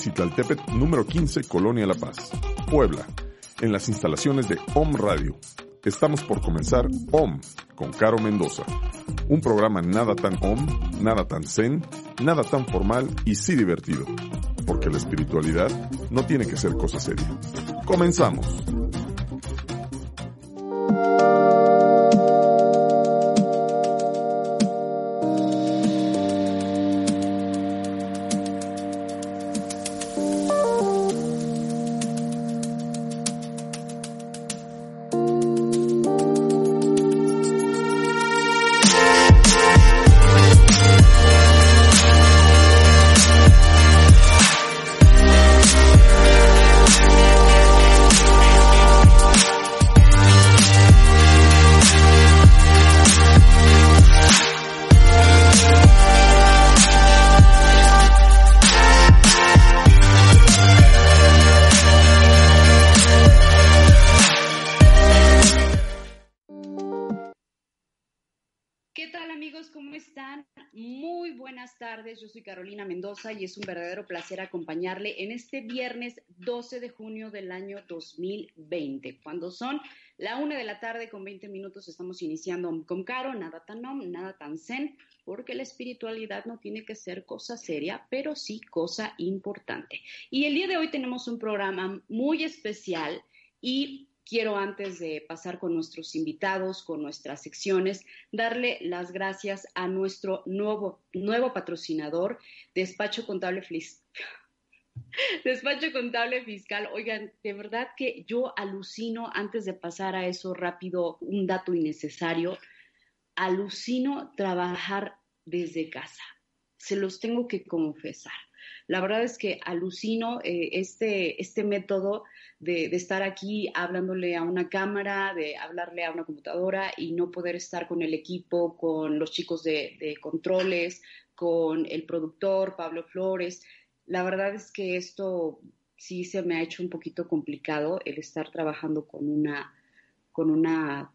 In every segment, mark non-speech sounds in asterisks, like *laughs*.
Desde Citlaltepet número 15, Colonia La Paz, Puebla, en las instalaciones de OM Radio. Estamos por comenzar OM con Caro Mendoza, un programa nada tan OM, nada tan zen, nada tan formal y sí divertido, porque la espiritualidad no tiene que ser cosa seria. Comenzamos. Acompañarle en este viernes 12 de junio del año 2020. Cuando son la una de la tarde con 20 minutos estamos iniciando con Caro, nada tan om, nada tan zen, porque la espiritualidad no tiene que ser cosa seria, pero sí cosa importante. Y el día de hoy tenemos un programa muy especial y quiero antes de pasar con nuestros invitados, con nuestras secciones, darle las gracias a nuestro nuevo, nuevo patrocinador, Despacho Contable *laughs* Despacho Contable Fiscal. Oigan, de verdad que yo alucino, antes de pasar a eso rápido, un dato innecesario, alucino trabajar desde casa. Se los tengo que confesar. La verdad es que alucino eh, este, este método de, estar aquí hablándole a una cámara, de hablarle a una computadora y no poder estar con el equipo, con los chicos de, de controles, con el productor, Pablo Flores. La verdad es que esto sí se me ha hecho un poquito complicado el estar trabajando con una, con una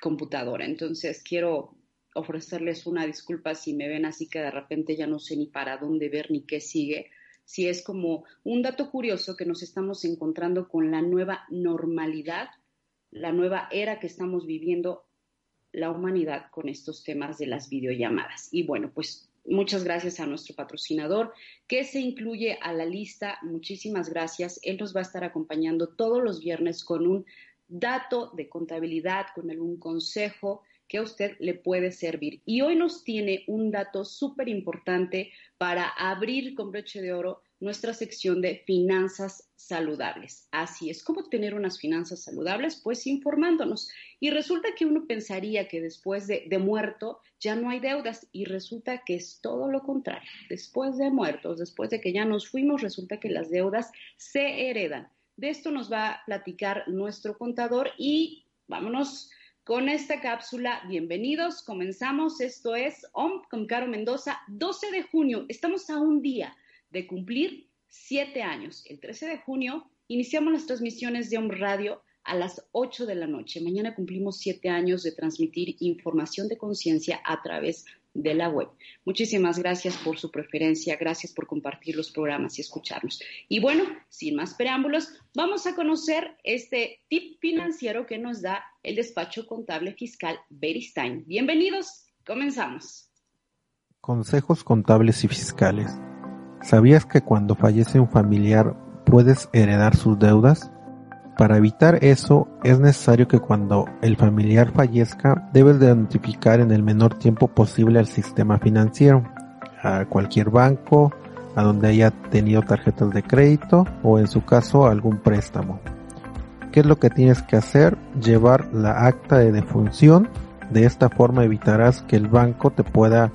computadora. Entonces quiero ofrecerles una disculpa si me ven así que de repente ya no sé ni para dónde ver ni qué sigue. Si es como un dato curioso que nos estamos encontrando con la nueva normalidad, la nueva era que estamos viviendo la humanidad con estos temas de las videollamadas. Y bueno, pues muchas gracias a nuestro patrocinador que se incluye a la lista. Muchísimas gracias. Él nos va a estar acompañando todos los viernes con un dato de contabilidad, con algún consejo que a usted le puede servir. Y hoy nos tiene un dato súper importante para abrir con broche de oro nuestra sección de finanzas saludables. Así es, ¿cómo tener unas finanzas saludables? Pues informándonos. Y resulta que uno pensaría que después de, muerto ya no hay deudas y resulta que es todo lo contrario. Después de muertos, después de que ya nos fuimos, resulta que las deudas se heredan. De esto nos va a platicar nuestro contador y vámonos con esta cápsula. Bienvenidos, comenzamos. Esto es OM con Caro Mendoza, 12 de junio. Estamos a un día de cumplir siete años. El 13 de junio iniciamos las transmisiones de OM Radio a las 8 de la noche. Mañana cumplimos siete años de transmitir información de conciencia a través de la web. Muchísimas gracias por su preferencia, gracias por compartir los programas y escucharnos. Y bueno, sin más preámbulos, vamos a conocer este tip financiero que nos da el despacho contable fiscal Beristain. Bienvenidos, comenzamos. Consejos contables y fiscales. ¿Sabías que cuando fallece un familiar puedes heredar sus deudas? Para evitar eso, es necesario que cuando el familiar fallezca, debes de notificar en el menor tiempo posible al sistema financiero, a cualquier banco, a donde haya tenido tarjetas de crédito o en su caso algún préstamo. ¿Qué es lo que tienes que hacer? Llevar la acta de defunción. De esta forma evitarás que el banco te pueda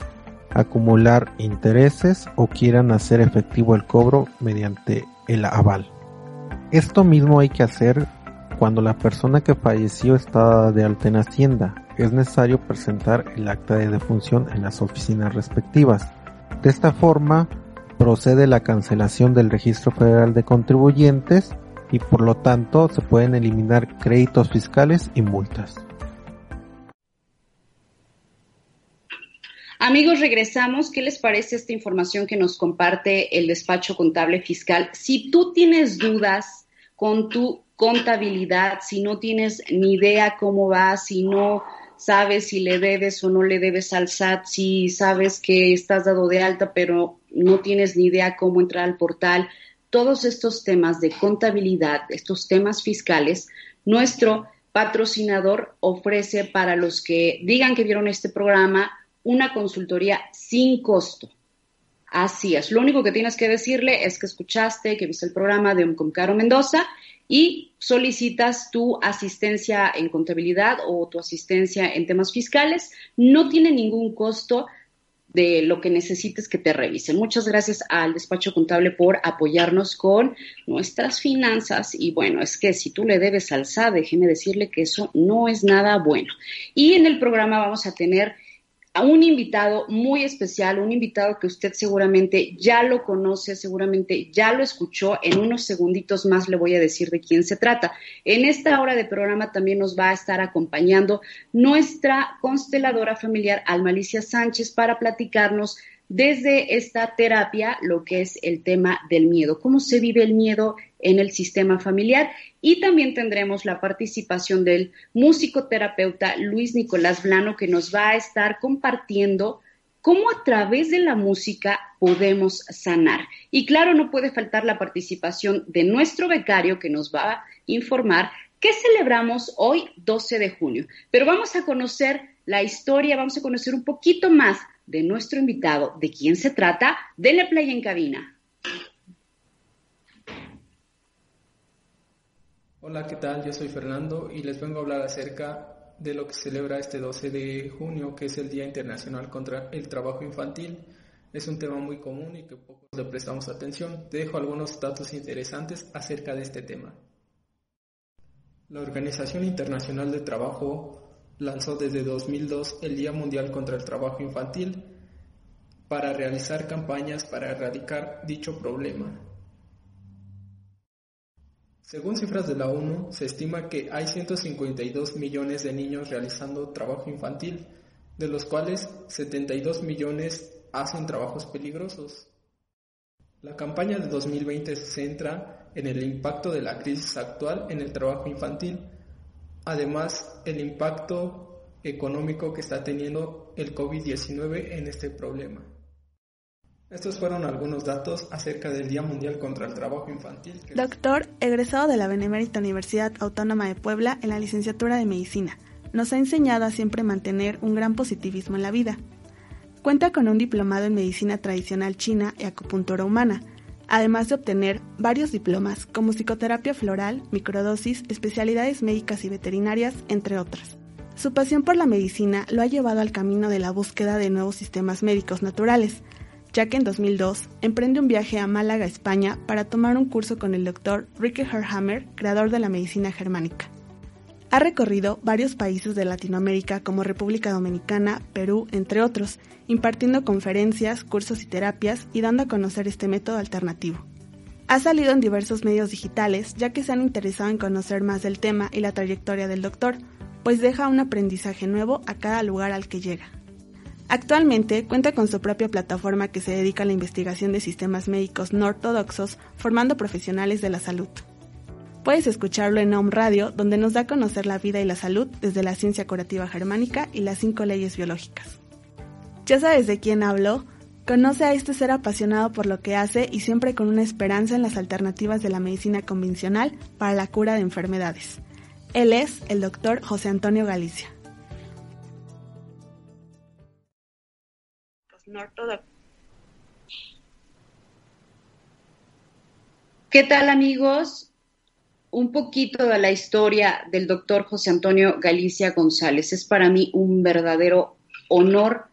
acumular intereses o quieran hacer efectivo el cobro mediante el aval. Esto mismo hay que hacer cuando la persona que falleció está de alta en Hacienda. Es necesario presentar el acta de defunción en las oficinas respectivas. De esta forma procede la cancelación del registro federal de contribuyentes y por lo tanto se pueden eliminar créditos fiscales y multas. Amigos, regresamos. ¿Qué les parece esta información que nos comparte el despacho contable fiscal? Si tú tienes dudas con tu contabilidad, si no tienes ni idea cómo va, si no sabes si le debes o no le debes al SAT, si sabes que estás dado de alta pero no tienes ni idea cómo entrar al portal, todos estos temas de contabilidad, estos temas fiscales, nuestro patrocinador ofrece para los que digan que vieron este programa una consultoría sin costo. Así es. Lo único que tienes que decirle es que escuchaste, que viste el programa de Caro Mendoza y solicitas tu asistencia en contabilidad o tu asistencia en temas fiscales. No tiene ningún costo de lo que necesites que te revisen. Muchas gracias al despacho contable por apoyarnos con nuestras finanzas y bueno, es que si tú le debes al SAT, déjeme decirle que eso no es nada bueno. Y en el programa vamos a tener un invitado muy especial, un invitado que usted seguramente ya lo conoce, seguramente ya lo escuchó. En unos segunditos más le voy a decir de quién se trata. En esta hora de programa también nos va a estar acompañando nuestra consteladora familiar Almalicia Sánchez para platicarnos desde esta terapia lo que es el tema del miedo, cómo se vive el miedo en el sistema familiar y también tendremos la participación del musicoterapeuta Luis Nicolás Blano que nos va a estar compartiendo cómo a través de la música podemos sanar. Y claro, no puede faltar la participación de nuestro becario que nos va a informar qué celebramos hoy 12 de junio. Pero vamos a conocer la historia, vamos a conocer un poquito más de nuestro invitado, de quién se trata, denle play en cabina. Hola, ¿qué tal? Yo soy Fernando y les vengo a hablar acerca de lo que celebra este 12 de junio, que es el Día Internacional contra el Trabajo Infantil. Es un tema muy común y que pocos le prestamos atención. Te dejo algunos datos interesantes acerca de este tema. La Organización Internacional de Trabajo lanzó desde 2002 el Día Mundial contra el Trabajo Infantil para realizar campañas para erradicar dicho problema. Según cifras de la ONU, se estima que hay 152 millones de niños realizando trabajo infantil, de los cuales 72 millones hacen trabajos peligrosos. La campaña de 2020 se centra en el impacto de la crisis actual en el trabajo infantil, Además, el impacto económico que está teniendo el COVID-19 en este problema. Estos fueron algunos datos acerca del Día Mundial contra el Trabajo Infantil. Doctor, egresado de la Benemérita Universidad Autónoma de Puebla en la licenciatura de Medicina, nos ha enseñado a siempre mantener un gran positivismo en la vida. Cuenta con un diplomado en Medicina Tradicional China y Acupuntura Humana, además de obtener varios diplomas como psicoterapia floral, microdosis, especialidades médicas y veterinarias, entre otras. Su pasión por la medicina lo ha llevado al camino de la búsqueda de nuevos sistemas médicos naturales, ya que en 2002 emprende un viaje a Málaga, España, para tomar un curso con el doctor Ricky Herhammer, creador de la medicina germánica. Ha recorrido varios países de Latinoamérica como República Dominicana, Perú, entre otros, impartiendo conferencias, cursos y terapias y dando a conocer este método alternativo. Ha salido en diversos medios digitales ya que se han interesado en conocer más del tema y la trayectoria del doctor, pues deja un aprendizaje nuevo a cada lugar al que llega. Actualmente cuenta con su propia plataforma que se dedica a la investigación de sistemas médicos no ortodoxos, formando profesionales de la salud. Puedes escucharlo en Home Radio, donde nos da a conocer la vida y la salud desde la ciencia curativa germánica y las cinco leyes biológicas. ¿Ya sabes de quién hablo? Conoce a este ser apasionado por lo que hace y siempre con una esperanza en las alternativas de la medicina convencional para la cura de enfermedades. Él es el doctor José Antonio Galicia. ¿Qué tal amigos? un poquito de la historia del doctor José Antonio Galicia González. Es para mí un verdadero honor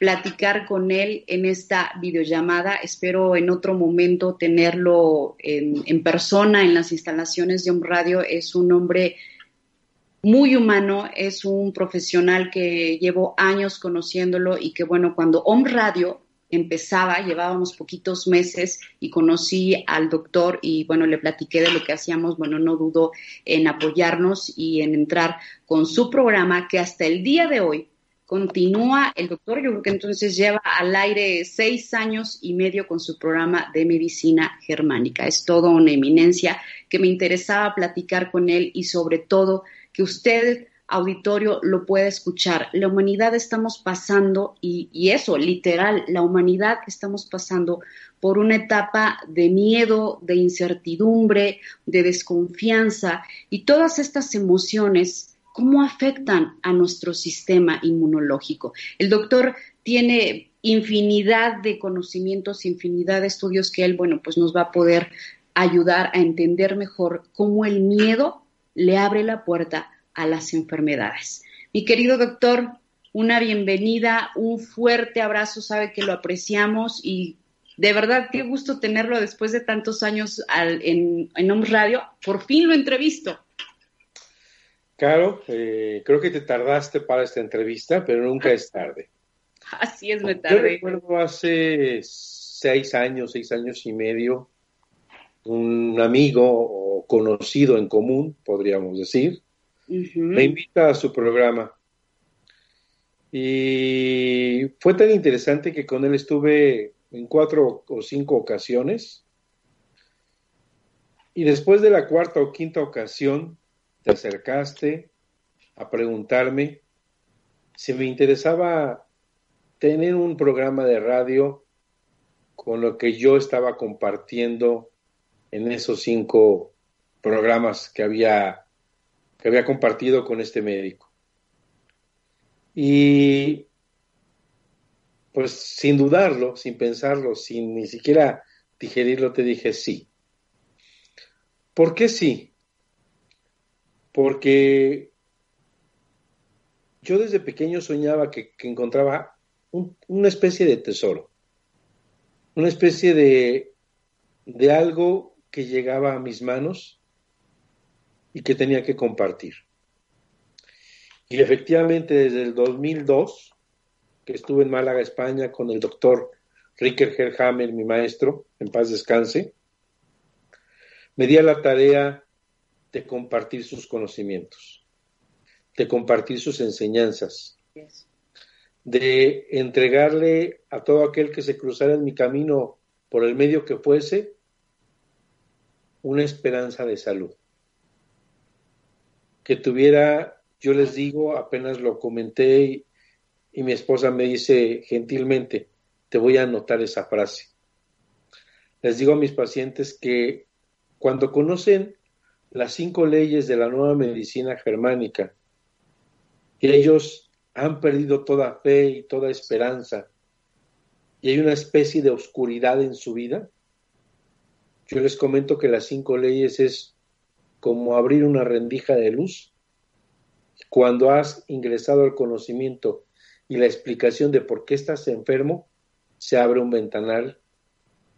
platicar con él en esta videollamada. Espero en otro momento tenerlo en, persona en las instalaciones de un radio. Es un hombre muy humano, es un profesional que llevo años conociéndolo y que bueno, cuando Om Radio empezaba, llevábamos poquitos meses y conocí al doctor y bueno, le platiqué de lo que hacíamos, bueno, no dudo en apoyarnos y en entrar con su programa que hasta el día de hoy continúa el doctor, yo creo que entonces lleva al aire seis años y medio con su programa de medicina germánica. Es todo una eminencia que me interesaba platicar con él y sobre todo que usted auditorio lo puede escuchar. La humanidad estamos pasando, y, y, eso, literal, la humanidad estamos pasando por una etapa de miedo, de incertidumbre, de desconfianza, y todas estas emociones, ¿cómo afectan a nuestro sistema inmunológico? El doctor tiene infinidad de conocimientos, infinidad de estudios que él, bueno, pues nos va a poder ayudar a entender mejor cómo el miedo le abre la puerta a las enfermedades. Mi querido doctor, una bienvenida, un fuerte abrazo, sabe que lo apreciamos y de verdad qué gusto tenerlo después de tantos años en, en Radio. Por fin lo entrevisto. Claro, eh, creo que te tardaste para esta entrevista, pero nunca es tarde. *laughs* Así es, me tardé. Yo recuerdo hace seis años, seis años y medio, un amigo o conocido en común, podríamos decir, me invita a su programa. Y fue tan interesante que con él estuve en cuatro o cinco ocasiones. Y después de la cuarta o quinta ocasión, te acercaste a preguntarme si me interesaba tener un programa de radio con lo que yo estaba compartiendo en esos cinco programas que había que había compartido con este médico. Y pues sin dudarlo, sin pensarlo, sin ni siquiera digerirlo, te dije sí. ¿Por qué sí? Porque yo desde pequeño soñaba que, encontraba una especie de tesoro, una especie de, de algo que llegaba a mis manos y que tenía que compartir. Y efectivamente desde el 2002, que estuve en Málaga, España, con el doctor Ricker Herhammer, mi maestro, en paz descanse, me di a la tarea de compartir sus conocimientos, de compartir sus enseñanzas, de entregarle a todo aquel que se cruzara en mi camino por el medio que fuese una esperanza de salud que tuviera, yo les digo, apenas lo comenté y, mi esposa me dice gentilmente, te voy a anotar esa frase. Les digo a mis pacientes que cuando conocen las cinco leyes de la nueva medicina germánica, que ellos han perdido toda fe y toda esperanza, y hay una especie de oscuridad en su vida, Yo les comento que las cinco leyes es como abrir una rendija de luz. Cuando has ingresado al conocimiento y la explicación de por qué estás enfermo, se abre un ventanal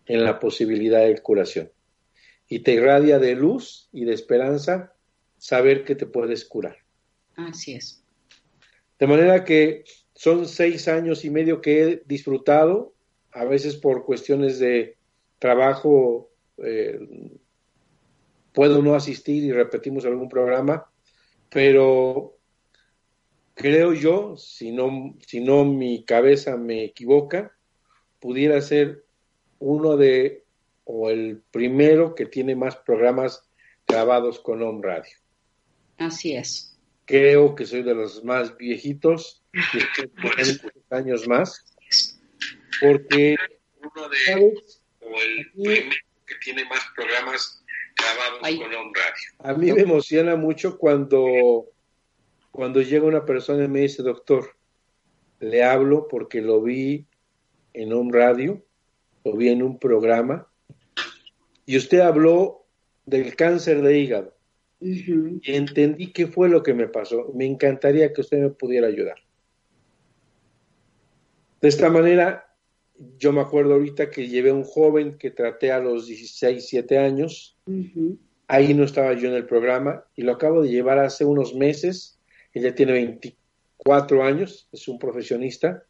en la posibilidad de curación. Y te irradia de luz y de esperanza saber que te puedes curar. Así es. De manera que son seis años y medio que he disfrutado, a veces por cuestiones de trabajo eh, puedo no asistir y repetimos algún programa, pero creo yo, si no, si no mi cabeza me equivoca, pudiera ser uno de, o el primero que tiene más programas grabados con Home Radio. Así es. Creo que soy de los más viejitos, años más, porque uno de, o el primero que tiene más programas grabados con Home Radio. A mí me emociona mucho cuando, cuando llega una persona y me dice, doctor, le hablo porque lo vi en Home Radio, lo vi en un programa, y usted habló del cáncer de hígado. Y entendí qué fue lo que me pasó. Me encantaría que usted me pudiera ayudar. De esta manera, yo me acuerdo ahorita que llevé a un joven que traté a los 16, 17 años. Ahí no estaba yo en el programa y lo acabo de llevar hace unos meses. Ella tiene 24 años, es un profesionista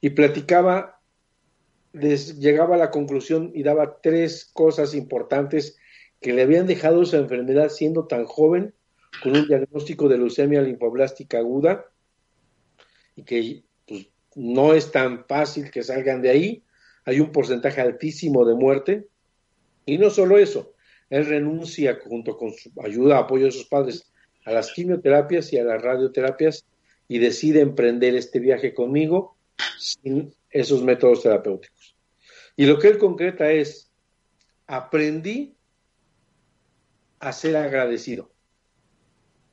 y platicaba, llegaba a la conclusión y daba tres cosas importantes que le habían dejado su enfermedad siendo tan joven, con un diagnóstico de leucemia linfoblástica aguda, y que no es tan fácil que salgan de ahí. Hay un porcentaje altísimo de muerte. Y no solo eso, él renuncia junto con su ayuda, apoyo de sus padres a las quimioterapias y a las radioterapias y decide emprender este viaje conmigo sin esos métodos terapéuticos. Y lo que él concreta es, aprendí a ser agradecido,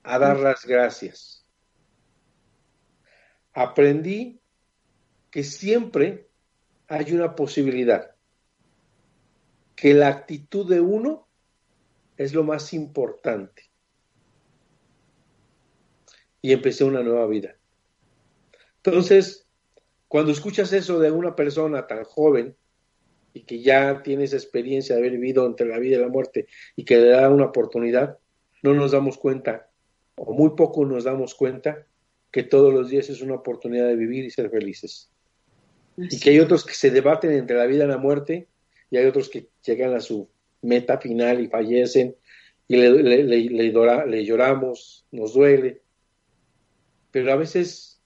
a dar las gracias. Aprendí que siempre hay una posibilidad, que la actitud de uno es lo más importante. Y empecé una nueva vida. Entonces, cuando escuchas eso de una persona tan joven y que ya tiene esa experiencia de haber vivido entre la vida y la muerte y que le da una oportunidad, no nos damos cuenta, o muy poco nos damos cuenta, que todos los días es una oportunidad de vivir y ser felices. Y que hay otros que se debaten entre la vida y la muerte y hay otros que llegan a su meta final y fallecen y le, le lloramos, nos duele. Pero a veces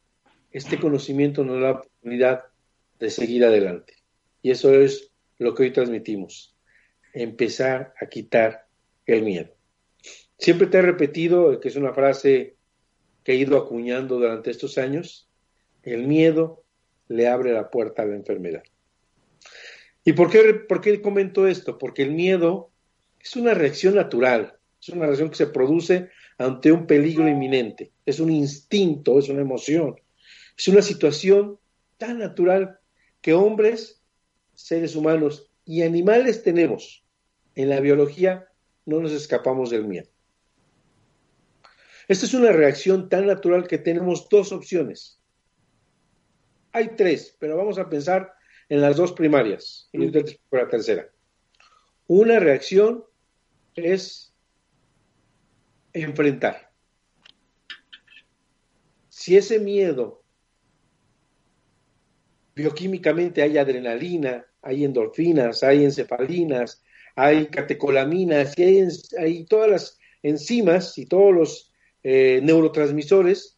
este conocimiento nos da la oportunidad de seguir adelante. Y eso es lo que hoy transmitimos, empezar a quitar el miedo. Siempre te he repetido, que es una frase que he ido acuñando durante estos años, el miedo le abre la puerta a la enfermedad. ¿Y por qué, por qué comento esto? Porque el miedo es una reacción natural, es una reacción que se produce ante un peligro inminente, es un instinto, es una emoción, es una situación tan natural que hombres, seres humanos y animales tenemos. En la biología no nos escapamos del miedo. Esta es una reacción tan natural que tenemos dos opciones. Hay tres, pero vamos a pensar en las dos primarias y por la tercera. Una reacción es enfrentar. Si ese miedo bioquímicamente hay adrenalina, hay endorfinas, hay encefalinas, hay catecolaminas, y hay, todas las enzimas y todos los eh, neurotransmisores,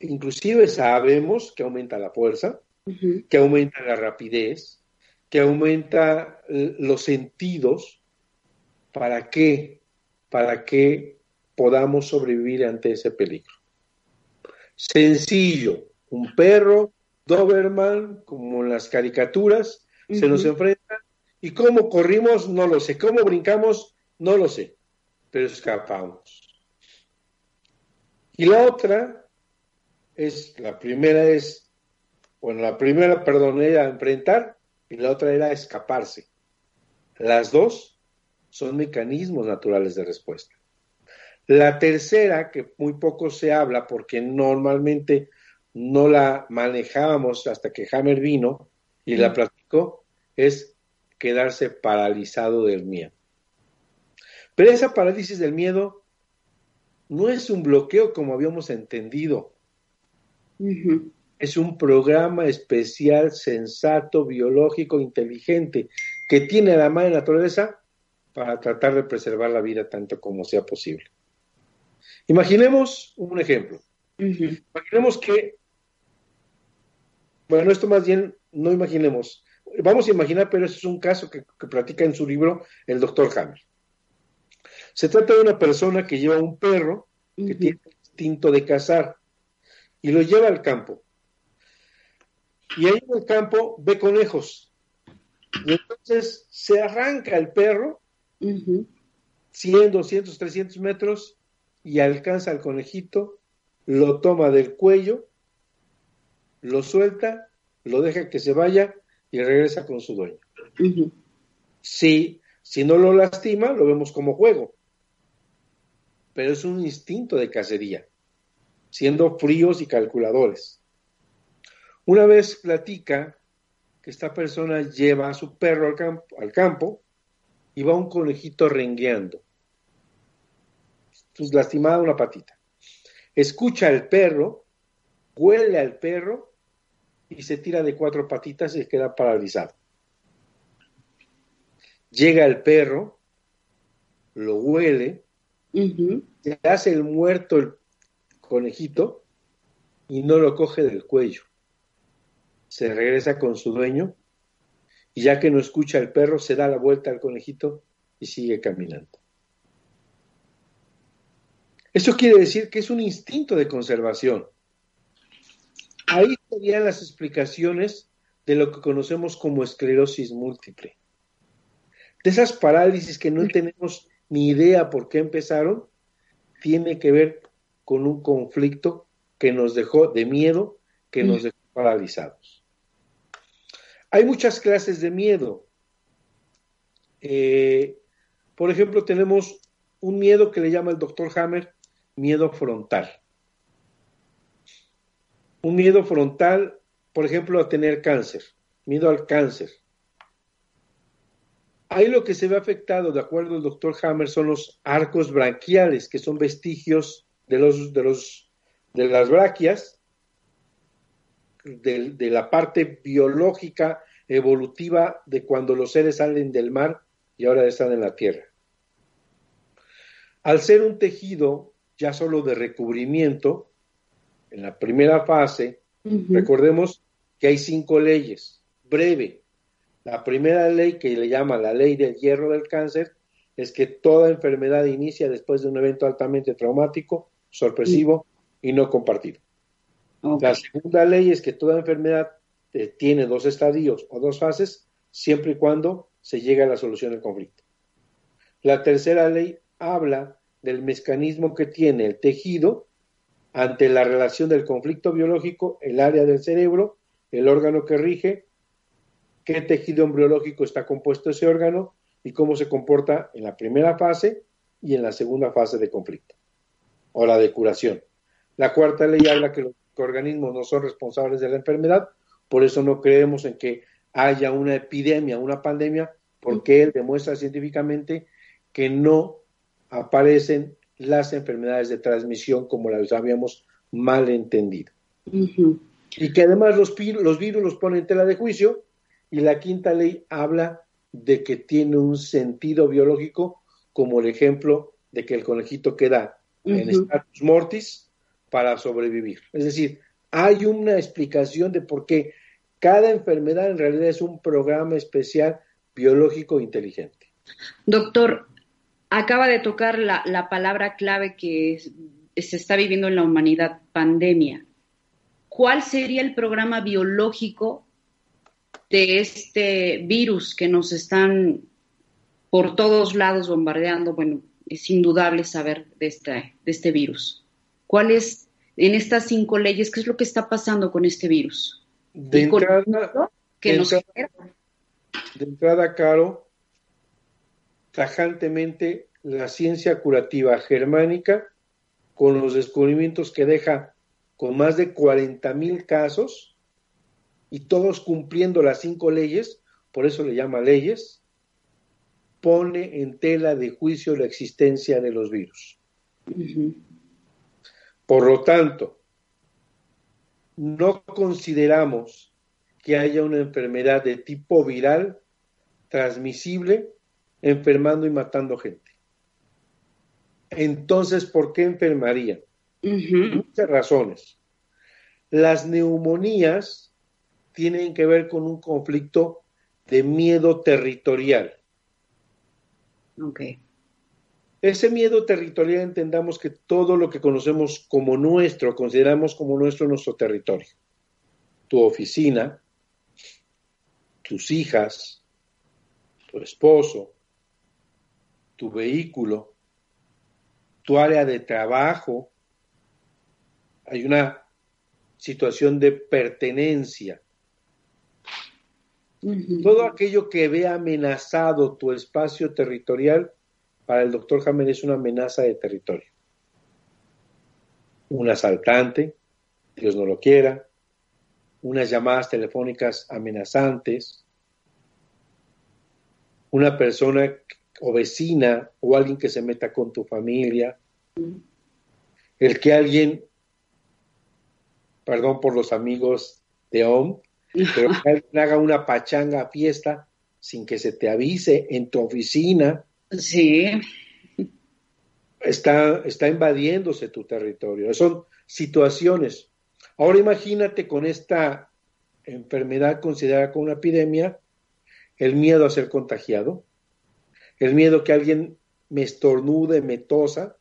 inclusive sabemos que aumenta la fuerza, que aumenta la rapidez, que aumenta los sentidos, ¿para qué? Para que podamos sobrevivir ante ese peligro. Sencillo, un perro Doberman, como en las caricaturas, se nos enfrenta. Y cómo corrimos, no lo sé. Cómo brincamos, no lo sé. Pero escapamos. Y la otra es, la primera es, bueno, la primera, perdón, era enfrentar y la otra era escaparse. Las dos son mecanismos naturales de respuesta. La tercera, que muy poco se habla porque normalmente no la manejábamos hasta que Hammer vino y la platicó, es quedarse paralizado del miedo. Pero esa parálisis del miedo no es un bloqueo como habíamos entendido. Es un programa especial, sensato, biológico, inteligente, que tiene la madre naturaleza para tratar de preservar la vida tanto como sea posible. Imaginemos un ejemplo. Imaginemos que, bueno, esto más bien no imaginemos, vamos a imaginar, pero eso es un caso que, que platica en su libro el doctor Hammer. Se trata de una persona que lleva un perro que tiene el instinto de cazar y lo lleva al campo. Y ahí en el campo ve conejos. Y entonces se arranca el perro 100, 200, 300 metros y alcanza al conejito, lo toma del cuello, lo suelta, lo deja que se vaya y regresa con su dueño. si, si no lo lastima, lo vemos como juego pero es un instinto de cacería, siendo fríos y calculadores. Una vez platica que esta persona lleva a su perro al campo, al campo y va un conejito rengueando, pues lastimada una patita. Escucha al perro, huele al perro y se tira de cuatro patitas y queda paralizado. Llega el perro, lo huele, se hace el muerto el conejito y no lo coge del cuello. Se regresa con su dueño y ya que no escucha el perro, se da la vuelta al conejito y sigue caminando. Eso quiere decir que es un instinto de conservación. Ahí serían las explicaciones de lo que conocemos como esclerosis múltiple. De esas parálisis que no tenemos ni idea por qué empezaron, tiene que ver con un conflicto que nos dejó de miedo, que nos dejó paralizados. Hay muchas clases de miedo. Eh, por ejemplo, tenemos un miedo que le llama el doctor Hammer miedo frontal. Un miedo frontal, por ejemplo, a tener cáncer, miedo al cáncer. Ahí lo que se ve afectado, de acuerdo al doctor Hammer, son los arcos branquiales, que son vestigios de, los, de, los, de las braquias, de, de la parte biológica, evolutiva de cuando los seres salen del mar y ahora están en la tierra. Al ser un tejido ya solo de recubrimiento, en la primera fase, recordemos que hay cinco leyes. Breve, la primera ley que le llama la ley del hierro del cáncer es que toda enfermedad inicia después de un evento altamente traumático, sorpresivo y no compartido. La segunda ley es que toda enfermedad eh, tiene dos estadios o dos fases siempre y cuando se llegue a la solución del conflicto. La tercera ley habla del mecanismo que tiene el tejido ante la relación del conflicto biológico, el área del cerebro, el órgano que rige qué tejido embriológico está compuesto ese órgano y cómo se comporta en la primera fase y en la segunda fase de conflicto o la de curación. La cuarta ley habla que los organismos no son responsables de la enfermedad, por eso no creemos en que haya una epidemia, una pandemia, porque él demuestra científicamente que no aparecen las enfermedades de transmisión como las habíamos mal entendido. Y que además los, los virus los ponen en tela de juicio y la quinta ley habla de que tiene un sentido biológico, como el ejemplo de que el conejito queda en status mortis para sobrevivir. Es decir, hay una explicación de por qué cada enfermedad en realidad es un programa especial biológico inteligente. Doctor, acaba de tocar la, la palabra clave que se está viviendo en la humanidad, pandemia. ¿Cuál sería el programa biológico de este virus que nos están por todos lados bombardeando, bueno, es indudable saber de este, de este virus. ¿Cuál es, en estas cinco leyes, qué es lo que está pasando con este virus? De entrada, que de, entrada, de entrada, Caro, tajantemente la ciencia curativa germánica con los descubrimientos que deja con más de 40 mil casos y todos cumpliendo las cinco leyes, por eso le llama leyes, pone en tela de juicio la existencia de los virus. Por lo tanto, no consideramos que haya una enfermedad de tipo viral transmisible enfermando y matando gente. Entonces, ¿por qué enfermarían? Muchas razones. Las neumonías tienen que ver con un conflicto de miedo territorial. Ok. Ese miedo territorial entendamos que todo lo que conocemos como nuestro, consideramos como nuestro nuestro territorio. Tu oficina, tus hijas, tu esposo, tu vehículo, tu área de trabajo. Hay una situación de pertenencia. Todo aquello que ve amenazado tu espacio territorial, para el doctor Hammer es una amenaza de territorio. Un asaltante, Dios no lo quiera, unas llamadas telefónicas amenazantes, una persona o vecina o alguien que se meta con tu familia, el que alguien, perdón por los amigos de OM, pero que alguien haga una pachanga fiesta sin que se te avise en tu oficina. Sí. Está, está invadiéndose tu territorio. Son situaciones. Ahora imagínate con esta enfermedad considerada como una epidemia, el miedo a ser contagiado, el miedo que alguien me estornude, me tosa,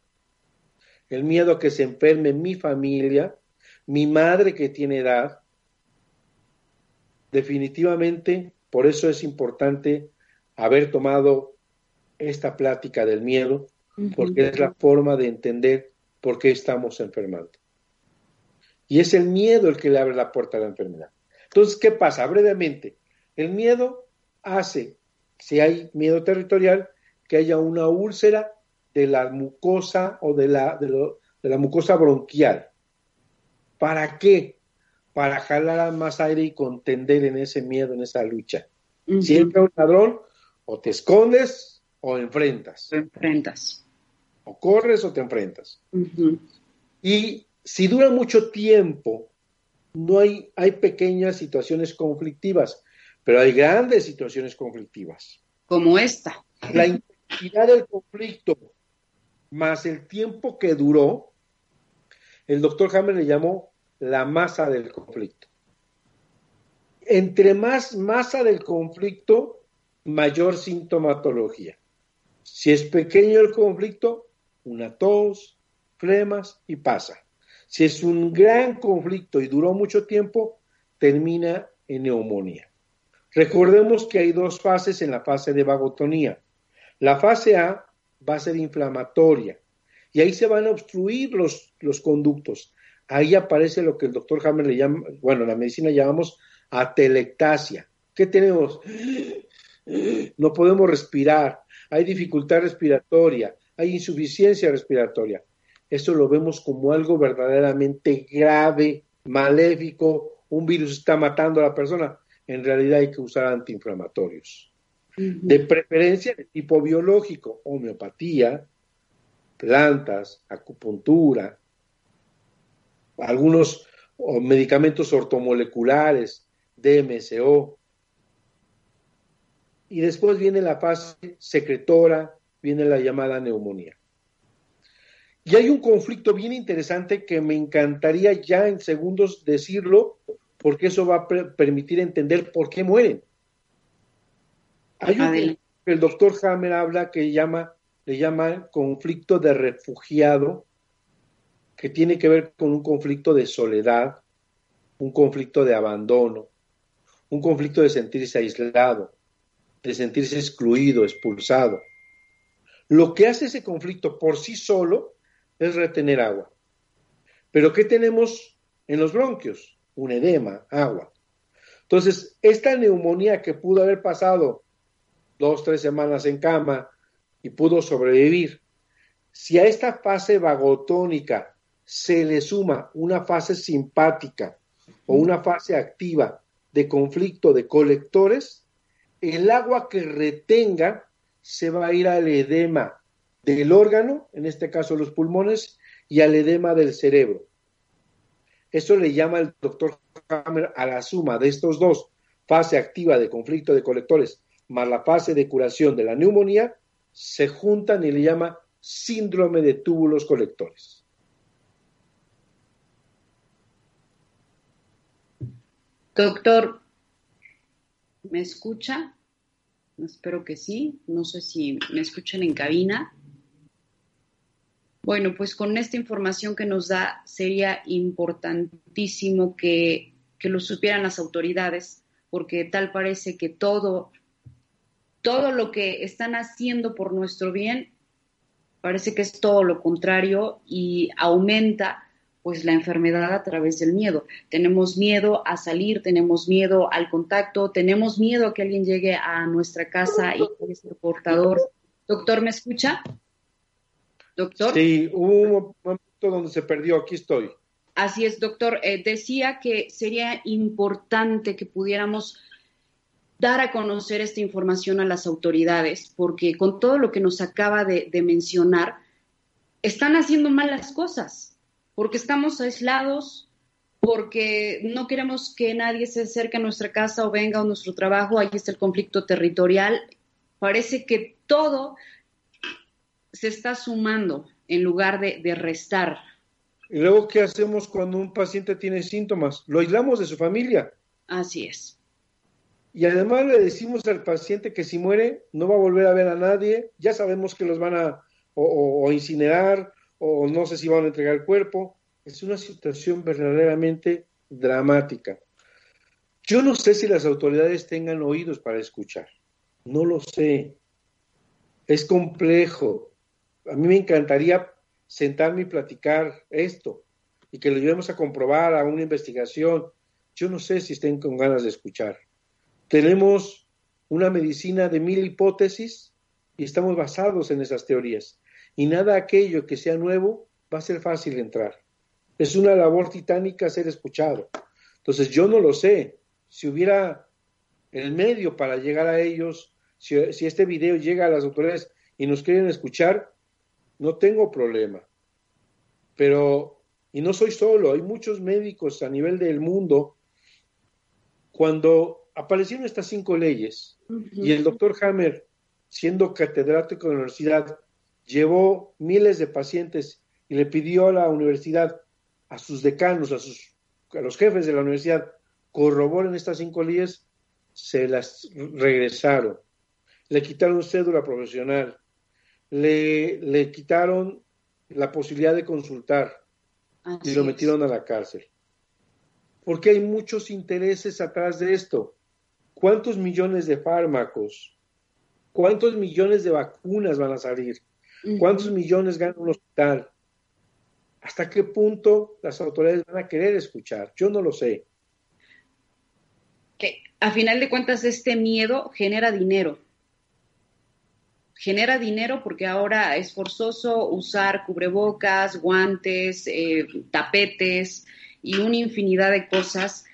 el miedo a que se enferme mi familia, mi madre que tiene edad. Definitivamente, por eso es importante haber tomado esta plática del miedo, porque es la forma de entender por qué estamos enfermando. Y es el miedo el que le abre la puerta a la enfermedad. Entonces, ¿qué pasa? Brevemente, el miedo hace si hay miedo territorial, que haya una úlcera de la mucosa o de la, de, la mucosa bronquial. ¿Para qué? Para jalar más aire y contender en ese miedo, en esa lucha. Si entra un ladrón, o te escondes o enfrentas. Te enfrentas. O corres o te enfrentas. Y si dura mucho tiempo, no hay, hay pequeñas situaciones conflictivas, pero hay grandes situaciones conflictivas. Como esta. La intensidad del conflicto más el tiempo que duró, el doctor Hammer le llamó la masa del conflicto. Entre más masa del conflicto, mayor sintomatología. Si es pequeño el conflicto, una tos, flemas y pasa. Si es un gran conflicto y duró mucho tiempo, termina en neumonía. Recordemos que hay dos fases en la fase de vagotonía. La fase A va a ser inflamatoria y ahí se van a obstruir los, los conductos. Ahí aparece lo que el doctor Hammer le llama, bueno, en la medicina llamamos atelectasia. ¿Qué tenemos? No podemos respirar, hay dificultad respiratoria, hay insuficiencia respiratoria. Eso lo vemos como algo verdaderamente grave, maléfico, un virus está matando a la persona en realidad hay que usar antiinflamatorios. De preferencia de tipo biológico, homeopatía, plantas, acupuntura, algunos medicamentos ortomoleculares, DMSO. Y después viene la fase secretora, viene la llamada neumonía. Y hay un conflicto bien interesante que me encantaría ya en segundos decirlo, porque eso va a permitir entender por qué mueren. Hay un que el doctor Hammer habla que llama, le llama conflicto de refugiado, que tiene que ver con un conflicto de soledad, un conflicto de abandono, un conflicto de sentirse aislado, de sentirse excluido, expulsado. Lo que hace ese conflicto por sí solo es retener agua. Pero ¿qué tenemos en los bronquios? un edema, agua. Entonces, esta neumonía que pudo haber pasado dos, tres semanas en cama, y pudo sobrevivir. Si a esta fase vagotónica se le suma una fase simpática o una fase activa de conflicto de colectores, el agua que retenga se va a ir al edema del órgano, en este caso los pulmones, y al edema del cerebro. Eso le llama el doctor Hammer a la suma de estos dos, fase activa de conflicto de colectores más la fase de curación de la neumonía, se juntan y le llama síndrome de túbulos colectores. Doctor, ¿me escucha? Espero que sí. No sé si me escuchan en cabina. Bueno, pues con esta información que nos da sería importantísimo que, que lo supieran las autoridades, porque tal parece que todo, todo lo que están haciendo por nuestro bien parece que es todo lo contrario y aumenta pues la enfermedad a través del miedo. Tenemos miedo a salir, tenemos miedo al contacto, tenemos miedo a que alguien llegue a nuestra casa y puede ser portador. Doctor, ¿me escucha? Doctor. Sí, hubo un momento donde se perdió, aquí estoy. Así es, doctor. Eh, decía que sería importante que pudiéramos dar a conocer esta información a las autoridades, porque con todo lo que nos acaba de, de mencionar, están haciendo mal las cosas porque estamos aislados, porque no queremos que nadie se acerque a nuestra casa o venga a nuestro trabajo, ahí está el conflicto territorial. Parece que todo se está sumando en lugar de, restar. ¿Y luego qué hacemos cuando un paciente tiene síntomas? Lo aislamos de su familia. Así es. Y además le decimos al paciente que si muere no va a volver a ver a nadie, ya sabemos que los van a o incinerar o no sé si van a entregar el cuerpo. Es una situación verdaderamente dramática. Yo no sé si las autoridades tengan oídos para escuchar. No lo sé. Es complejo. A mí me encantaría sentarme y platicar esto y que lo llevemos a comprobar a una investigación. Yo no sé si estén con ganas de escuchar. Tenemos una medicina de mil hipótesis y estamos basados en esas teorías y nada aquello que sea nuevo va a ser fácil entrar. Es una labor titánica ser escuchado. Entonces yo no lo sé. Si hubiera el medio para llegar a ellos, si, este video llega a las autoridades y nos quieren escuchar, no tengo problema. Pero, y no soy solo, hay muchos médicos a nivel del mundo. Cuando aparecieron estas cinco leyes y el doctor Hammer, siendo catedrático de la universidad, llevó miles de pacientes y le pidió a la universidad, a sus decanos, a, sus, a los jefes de la universidad, corroboren estas cinco leyes, se las regresaron. Le quitaron cédula profesional, le, le quitaron la posibilidad de consultar y lo metieron a la cárcel. Porque hay muchos intereses atrás de esto. ¿Cuántos millones de fármacos? ¿Cuántos millones de vacunas van a salir? ¿Cuántos millones gana un hospital? ¿Hasta qué punto las autoridades van a querer escuchar? Yo no lo sé. Que a final de cuentas este miedo genera dinero. Genera dinero porque ahora es forzoso usar cubrebocas, guantes, eh, tapetes y una infinidad de cosas.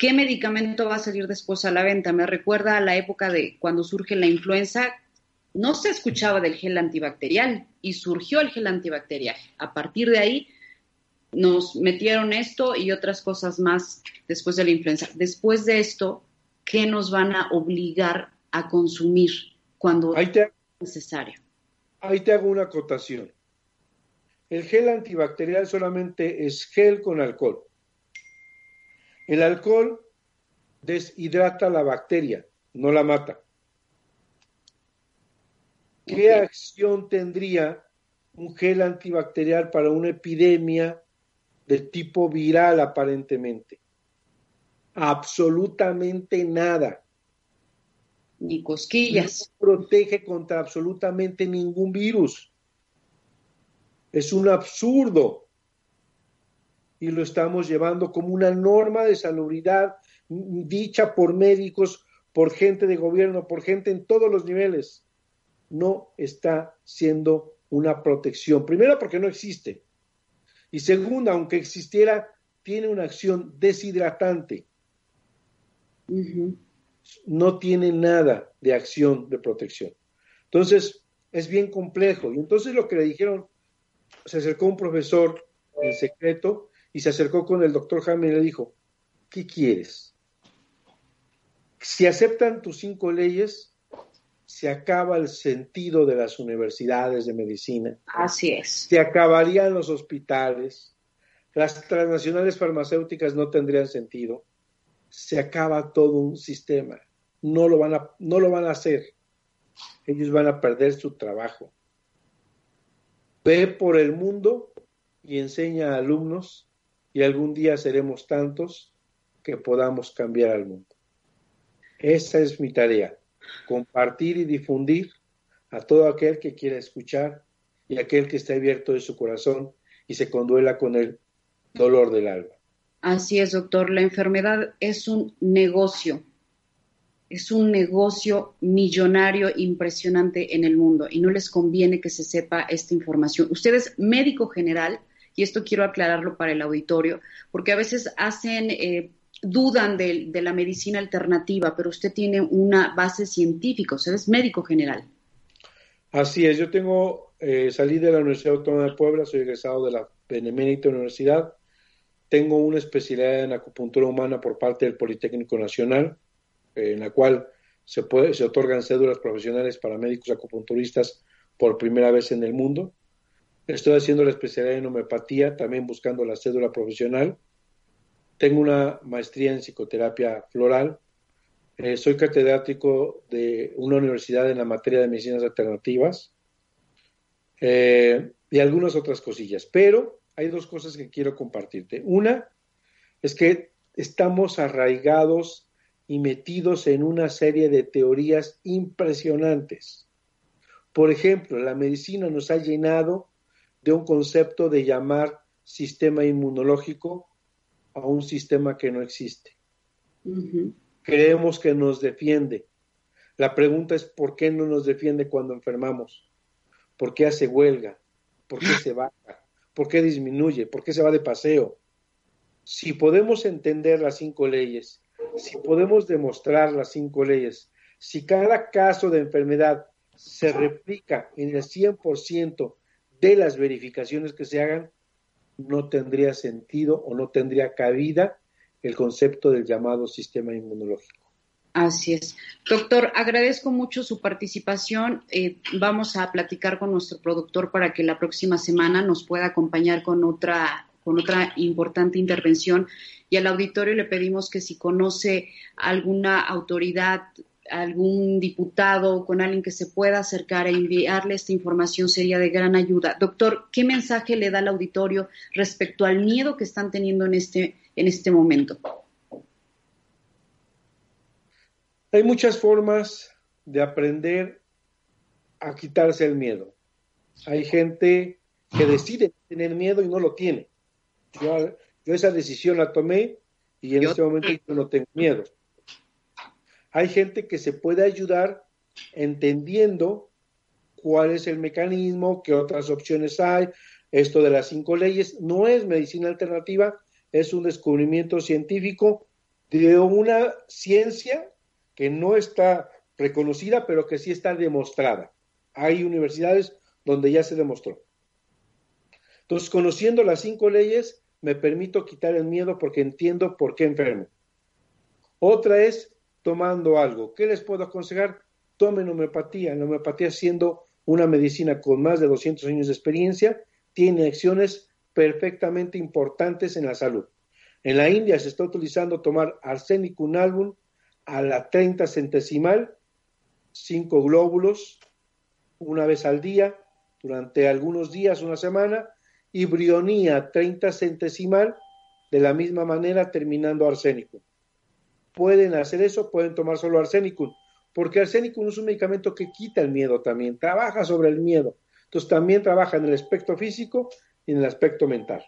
¿Qué medicamento va a salir después a la venta? Me recuerda a la época de cuando surge la influenza, no se escuchaba del gel antibacterial y surgió el gel antibacterial. A partir de ahí nos metieron esto y otras cosas más después de la influenza. Después de esto, ¿qué nos van a obligar a consumir cuando es necesario? Ahí te hago una acotación. El gel antibacterial solamente es gel con alcohol. El alcohol deshidrata la bacteria, no la mata. ¿Qué acción tendría un gel antibacterial para una epidemia de tipo viral aparentemente? Absolutamente nada. Ni cosquillas. No protege contra absolutamente ningún virus. Es un absurdo. Y lo estamos llevando como una norma de salubridad dicha por médicos, por gente de gobierno, por gente en todos los niveles no está siendo una protección. Primero, porque no existe. Y segundo, aunque existiera, tiene una acción deshidratante. No tiene nada de acción de protección. Entonces, es bien complejo. Y entonces lo que le dijeron, se acercó un profesor en secreto y se acercó con el doctor Jaime y le dijo, ¿qué quieres? Si aceptan tus cinco leyes, se acaba el sentido de las universidades de medicina. Así es. Se acabarían los hospitales. Las transnacionales farmacéuticas no tendrían sentido. Se acaba todo un sistema. No lo van a, no lo van a hacer. Ellos van a perder su trabajo. Ve por el mundo y enseña a alumnos y algún día seremos tantos que podamos cambiar al mundo. Esa es mi tarea, compartir y difundir a todo aquel que quiera escuchar y aquel que esté abierto de su corazón y se conduela con el dolor del alma. Así es, doctor. La enfermedad es un negocio, es un negocio millonario impresionante en el mundo y no les conviene que se sepa esta información. Usted es médico general y esto quiero aclararlo para el auditorio, porque a veces hacen eh, dudan de, la medicina alternativa, pero usted tiene una base científica, usted es médico general. Así es, yo tengo, eh, salí de la Universidad Autónoma de Puebla, soy egresado de la Benemérita Universidad, tengo una especialidad en acupuntura humana por parte del Politécnico Nacional, eh, en la cual se, puede, se otorgan cédulas profesionales para médicos acupunturistas por primera vez en el mundo. Estoy haciendo la especialidad en homeopatía, también buscando la cédula profesional. Tengo una maestría en psicoterapia floral. Eh, soy catedrático de una universidad en la materia de medicinas alternativas eh, y algunas otras cosillas. Pero hay dos cosas que quiero compartirte. Una es que estamos arraigados y metidos en una serie de teorías impresionantes. Por ejemplo, la medicina nos ha llenado de un concepto de llamar sistema inmunológico a un sistema que no existe. Creemos que nos defiende. La pregunta es ¿por qué no nos defiende cuando enfermamos? ¿Por qué hace huelga? ¿Por qué se baja? ¿Por qué disminuye? ¿Por qué se va de paseo? Si podemos entender las cinco leyes, si podemos demostrar las cinco leyes, si cada caso de enfermedad se replica en el 100% de las verificaciones que se hagan, no tendría sentido o no tendría cabida el concepto del llamado sistema inmunológico. Así es. Doctor, agradezco mucho su participación. Eh, vamos a platicar con nuestro productor para que la próxima semana nos pueda acompañar con otra, con otra importante intervención. Y al auditorio le pedimos que si conoce alguna autoridad algún diputado, con alguien que se pueda acercar e enviarle esta información sería de gran ayuda. Doctor, ¿qué mensaje le da al auditorio respecto al miedo que están teniendo en este, en este momento? Hay muchas formas de aprender a quitarse el miedo. Hay gente que decide tener miedo y no lo tiene. Yo, esa decisión la tomé y en este momento yo no tengo miedo hay gente que se puede ayudar entendiendo cuál es el mecanismo, qué otras opciones hay. Esto de las cinco leyes no es medicina alternativa, es un descubrimiento científico de una ciencia que no está reconocida, pero que sí está demostrada. Hay universidades donde ya se demostró. Entonces, conociendo las cinco leyes, me permito quitar el miedo porque entiendo por qué enfermo. Otra es tomando algo. ¿Qué les puedo aconsejar? Tomen homeopatía. La homeopatía, siendo una medicina con más de 200 años de experiencia, tiene acciones perfectamente importantes en la salud. En la India se está utilizando tomar arsénico álbum a la 30 centesimal, 5 glóbulos, una vez al día, durante algunos días, una semana, y brionía 30 centesimal, de la misma manera terminando arsénico pueden hacer eso, pueden tomar solo arsénico, porque arsénico es un medicamento que quita el miedo también, trabaja sobre el miedo. Entonces también trabaja en el aspecto físico y en el aspecto mental.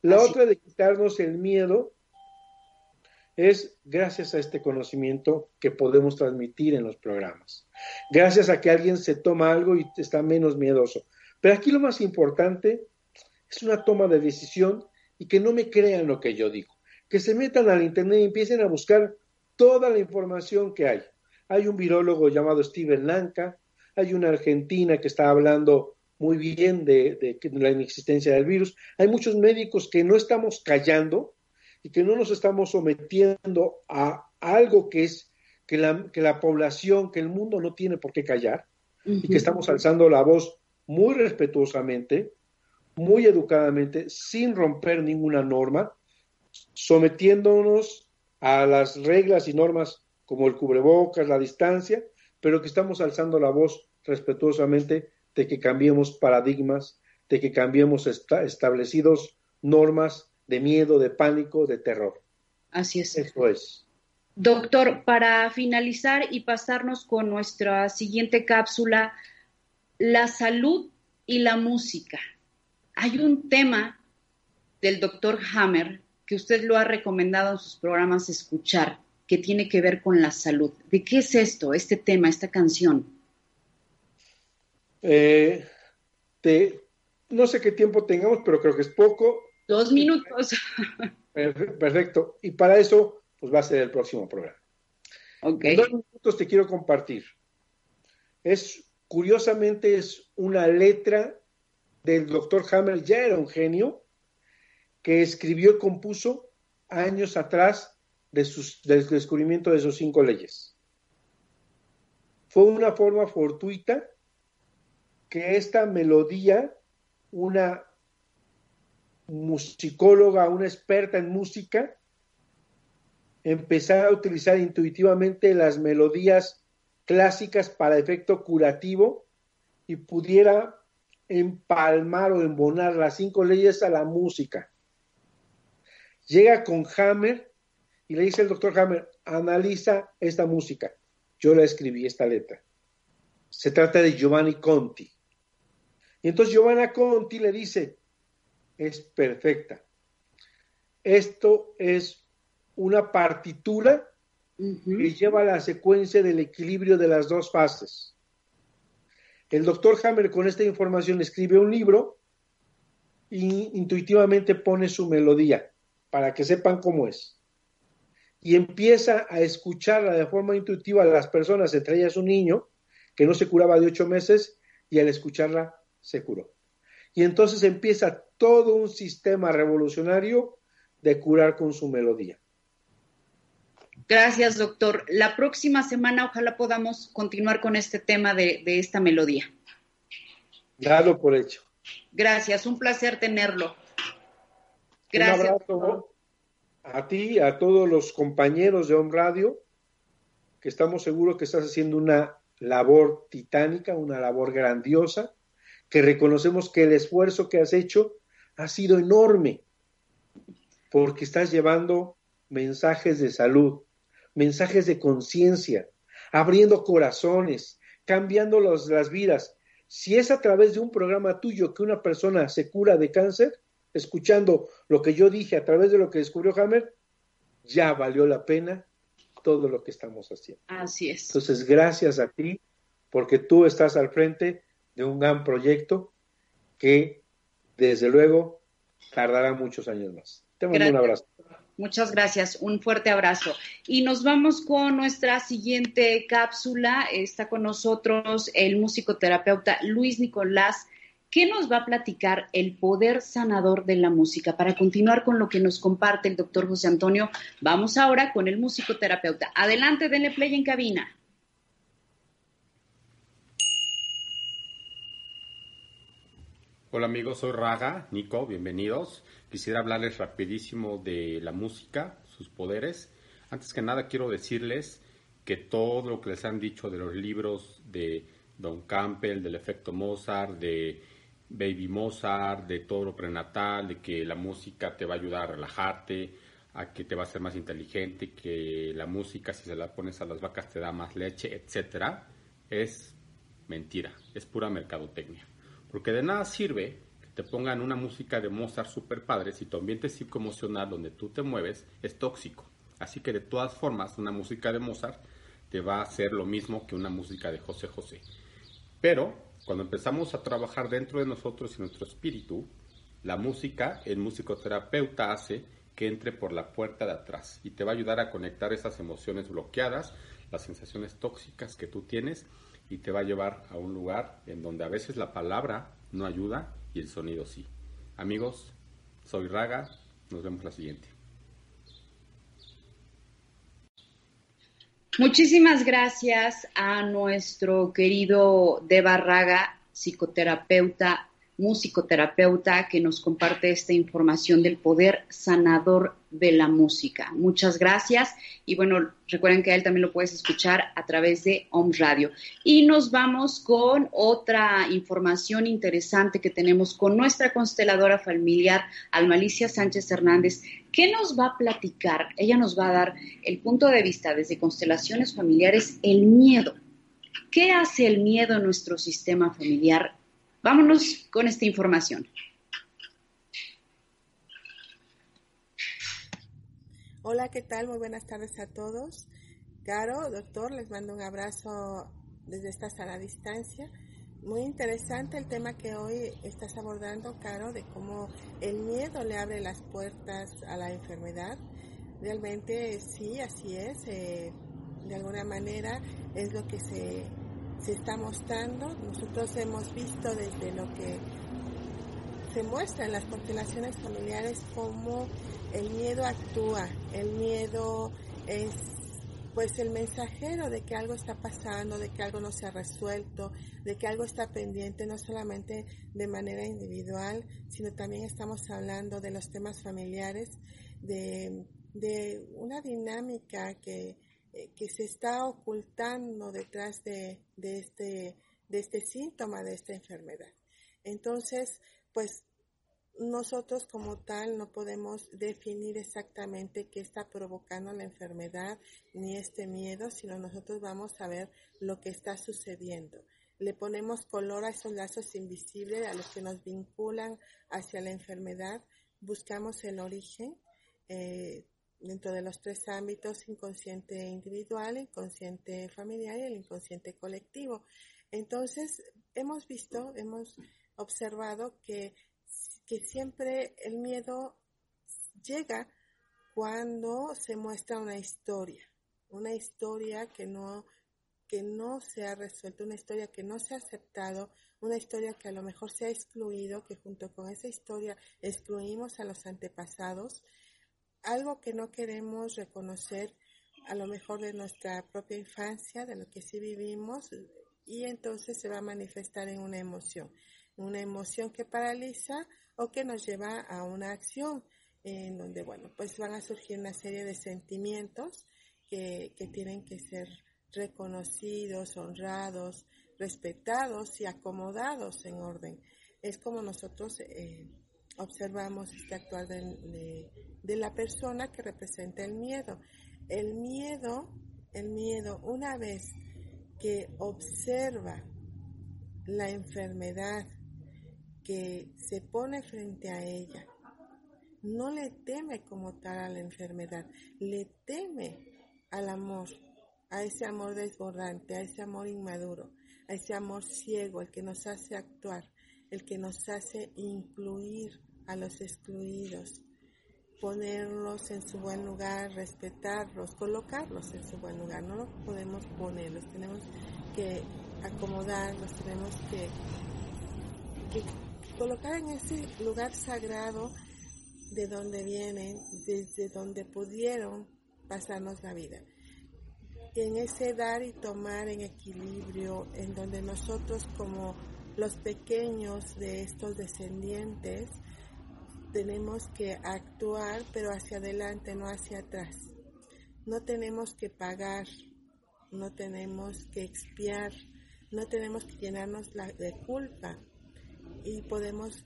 La otra de quitarnos el miedo es gracias a este conocimiento que podemos transmitir en los programas. Gracias a que alguien se toma algo y está menos miedoso. Pero aquí lo más importante es una toma de decisión y que no me crean lo que yo digo. Que se metan al Internet y empiecen a buscar toda la información que hay. Hay un virólogo llamado Steven Lanka, hay una argentina que está hablando muy bien de, de, la inexistencia del virus. Hay muchos médicos que no estamos callando, y que no nos estamos sometiendo a algo que es que la, que la población, que el mundo no tiene por qué callar y que estamos alzando la voz muy respetuosamente, muy educadamente, sin romper ninguna norma, sometiéndonos a las reglas y normas como el cubrebocas, la distancia, pero que estamos alzando la voz respetuosamente de que cambiemos paradigmas, de que cambiemos establecidos normas de miedo, de pánico, de terror. Así es. Eso es. Doctor, para finalizar y pasarnos con nuestra siguiente cápsula, la salud y la música. Hay un tema del doctor Hammer que usted lo ha recomendado en sus programas escuchar, que tiene que ver con la salud. ¿De qué es esto, este tema, esta canción? Eh, no sé qué tiempo tengamos, pero creo que es poco. Dos minutos. *laughs* Perfecto. Y para eso, pues va a ser el próximo programa. Okay. dos minutos te quiero compartir. Es, curiosamente, es una letra del doctor Hammer, ya era un genio, que escribió y compuso años atrás de sus, del descubrimiento de sus cinco leyes. Fue una forma fortuita que esta melodía, una musicóloga, una experta en música, empezar a utilizar intuitivamente las melodías clásicas para efecto curativo y pudiera empalmar o embonar las cinco leyes a la música. Llega con Hammer y le dice el doctor Hammer, analiza esta música. Yo la escribí, esta letra. Se trata de Giovanni Conti. Y entonces Giovanna Conti le dice, es perfecta. Esto es una partitura que lleva la secuencia del equilibrio de las dos fases. El doctor Hammer con esta información escribe un libro y intuitivamente pone su melodía para que sepan cómo es. Y empieza a escucharla de forma intuitiva a las personas, entre ellas un niño que no se curaba de ocho meses y al escucharla se curó. Y entonces empieza todo un sistema revolucionario de curar con su melodía. Gracias, doctor. La próxima semana ojalá podamos continuar con este tema de, esta melodía. Dalo por hecho. Gracias, un placer tenerlo. Gracias. Un abrazo a ti, a todos los compañeros de Home Radio, que estamos seguros que estás haciendo una labor titánica, una labor grandiosa, que reconocemos que el esfuerzo que has hecho ha sido enorme, porque estás llevando mensajes de salud, mensajes de conciencia, abriendo corazones, cambiando las vidas. Si es a través de un programa tuyo que una persona se cura de cáncer, escuchando lo que yo dije a través de lo que descubrió Hammer, ya valió la pena todo lo que estamos haciendo. Así es. Entonces, gracias a ti, porque tú estás al frente de un gran proyecto que, desde luego, tardará muchos años más. Te mando un abrazo. Muchas gracias, un fuerte abrazo. Y nos vamos con nuestra siguiente cápsula. Está con nosotros el musicoterapeuta Luis Nicolás, que nos va a platicar el poder sanador de la música. Para continuar con lo que nos comparte el doctor José Antonio, vamos ahora con el musicoterapeuta. Adelante, denle play en cabina. Hola amigos, soy Raga, Nico, bienvenidos. Quisiera hablarles rapidísimo de la música, sus poderes. Antes que nada quiero decirles que todo lo que les han dicho de los libros de Don Campbell, del efecto Mozart, de Baby Mozart, de todo lo prenatal, de que la música te va a ayudar a relajarte, a que te va a hacer más inteligente, que la música si se la pones a las vacas te da más leche, etcétera, es mentira, es pura mercadotecnia. Porque de nada sirve que te pongan una música de Mozart super padre si tu ambiente psicoemocional donde tú te mueves es tóxico. Así que de todas formas, una música de Mozart te va a hacer lo mismo que una música de José José. Pero cuando empezamos a trabajar dentro de nosotros y nuestro espíritu, la música, el musicoterapeuta hace que entre por la puerta de atrás y te va a ayudar a conectar esas emociones bloqueadas, las sensaciones tóxicas que tú tienes y te va a llevar a un lugar en donde a veces la palabra no ayuda y el sonido sí. Amigos, soy Raga, nos vemos la siguiente. Muchísimas gracias a nuestro querido Deva Raga, psicoterapeuta musicoterapeuta que nos comparte esta información del poder sanador de la música. Muchas gracias y bueno, recuerden que a él también lo puedes escuchar a través de Om Radio. Y nos vamos con otra información interesante que tenemos con nuestra consteladora familiar, Almalicia Sánchez Hernández, que nos va a platicar, ella nos va a dar el punto de vista desde constelaciones familiares, el miedo. ¿Qué hace el miedo en nuestro sistema familiar? Vámonos con esta información. Hola, ¿qué tal? Muy buenas tardes a todos. Caro, doctor, les mando un abrazo desde esta sala a distancia. Muy interesante el tema que hoy estás abordando, Caro, de cómo el miedo le abre las puertas a la enfermedad. Realmente sí, así es. Eh, de alguna manera es lo que se se está mostrando. Nosotros hemos visto desde lo que se muestra en las constelaciones familiares cómo el miedo actúa, el miedo es pues el mensajero de que algo está pasando, de que algo no se ha resuelto, de que algo está pendiente, no solamente de manera individual, sino también estamos hablando de los temas familiares, de, de una dinámica que que se está ocultando detrás de, este, de este síntoma, de esta enfermedad. Entonces, pues nosotros como tal no podemos definir exactamente qué está provocando la enfermedad ni este miedo, sino nosotros vamos a ver lo que está sucediendo. Le ponemos color a esos lazos invisibles a los que nos vinculan hacia la enfermedad, buscamos el origen, eh, dentro de los tres ámbitos, inconsciente individual, inconsciente familiar y el inconsciente colectivo. Entonces, hemos visto, hemos observado que, que siempre el miedo llega cuando se muestra una historia, una historia que no, que no se ha resuelto, una historia que no se ha aceptado, una historia que a lo mejor se ha excluido, que junto con esa historia excluimos a los antepasados algo que no queremos reconocer a lo mejor de nuestra propia infancia, de lo que sí vivimos, y entonces se va a manifestar en una emoción, una emoción que paraliza o que nos lleva a una acción en donde, bueno, pues van a surgir una serie de sentimientos que, que tienen que ser reconocidos, honrados, respetados y acomodados en orden. Es como nosotros eh, observamos este actuar de, de, la persona que representa el miedo. El miedo, el miedo, una vez que observa la enfermedad que se pone frente a ella, no le teme como tal a la enfermedad, le teme al amor, a ese amor desbordante, a ese amor inmaduro, a ese amor ciego, el que nos hace actuar, el que nos hace incluir a los excluidos, ponerlos en su buen lugar, respetarlos, colocarlos en su buen lugar. No los podemos ponerlos, tenemos que acomodarlos, tenemos que, colocar en ese lugar sagrado de donde vienen, desde donde pudieron pasarnos la vida. En ese dar y tomar en equilibrio, en donde nosotros como los pequeños de estos descendientes, tenemos que actuar, pero hacia adelante, no hacia atrás. No tenemos que pagar, no tenemos que expiar, no tenemos que llenarnos de culpa y podemos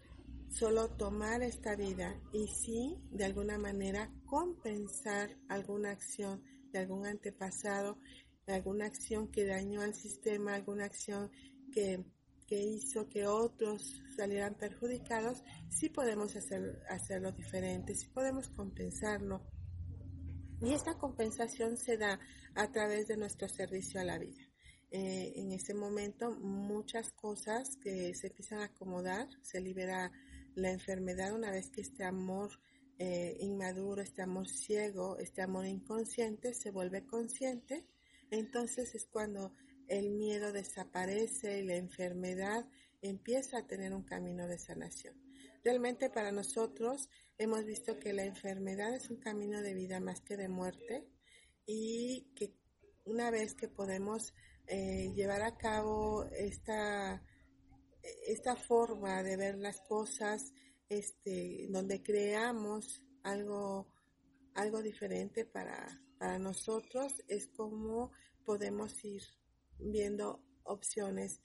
solo tomar esta vida y sí, de alguna manera, compensar alguna acción de algún antepasado, alguna acción que dañó al sistema, alguna acción que que hizo que otros salieran perjudicados, sí podemos hacer, hacerlo diferente, sí podemos compensarlo Y esta compensación se da a través de nuestro servicio a la vida. Eh, en ese momento muchas cosas que se empiezan a acomodar, se libera la enfermedad una vez que este amor eh, inmaduro, este amor ciego, este amor inconsciente se vuelve consciente, entonces es cuando el miedo desaparece y la enfermedad empieza a tener un camino de sanación. Realmente para nosotros hemos visto que la enfermedad es un camino de vida más que de muerte y que una vez que podemos eh, llevar a cabo esta, esta forma de ver las cosas, este, donde creamos algo, algo diferente para, para nosotros, es como podemos ir viendo opciones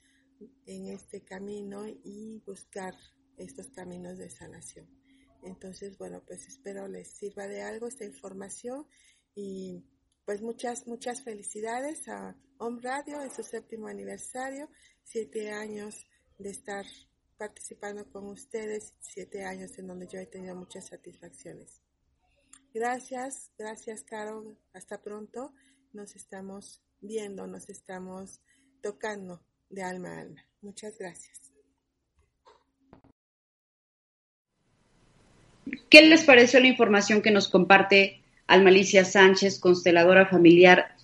en este camino y buscar estos caminos de sanación. Entonces, bueno, pues espero les sirva de algo esta información y pues muchas, muchas felicidades a Home Radio en su séptimo aniversario, siete años de estar participando con ustedes, siete años en donde yo he tenido muchas satisfacciones. Gracias, gracias Caro, hasta pronto, nos estamos viendo, nos estamos tocando de alma a alma. Muchas gracias. ¿Qué les pareció la información que nos comparte Almalicia Sánchez, consteladora familiar.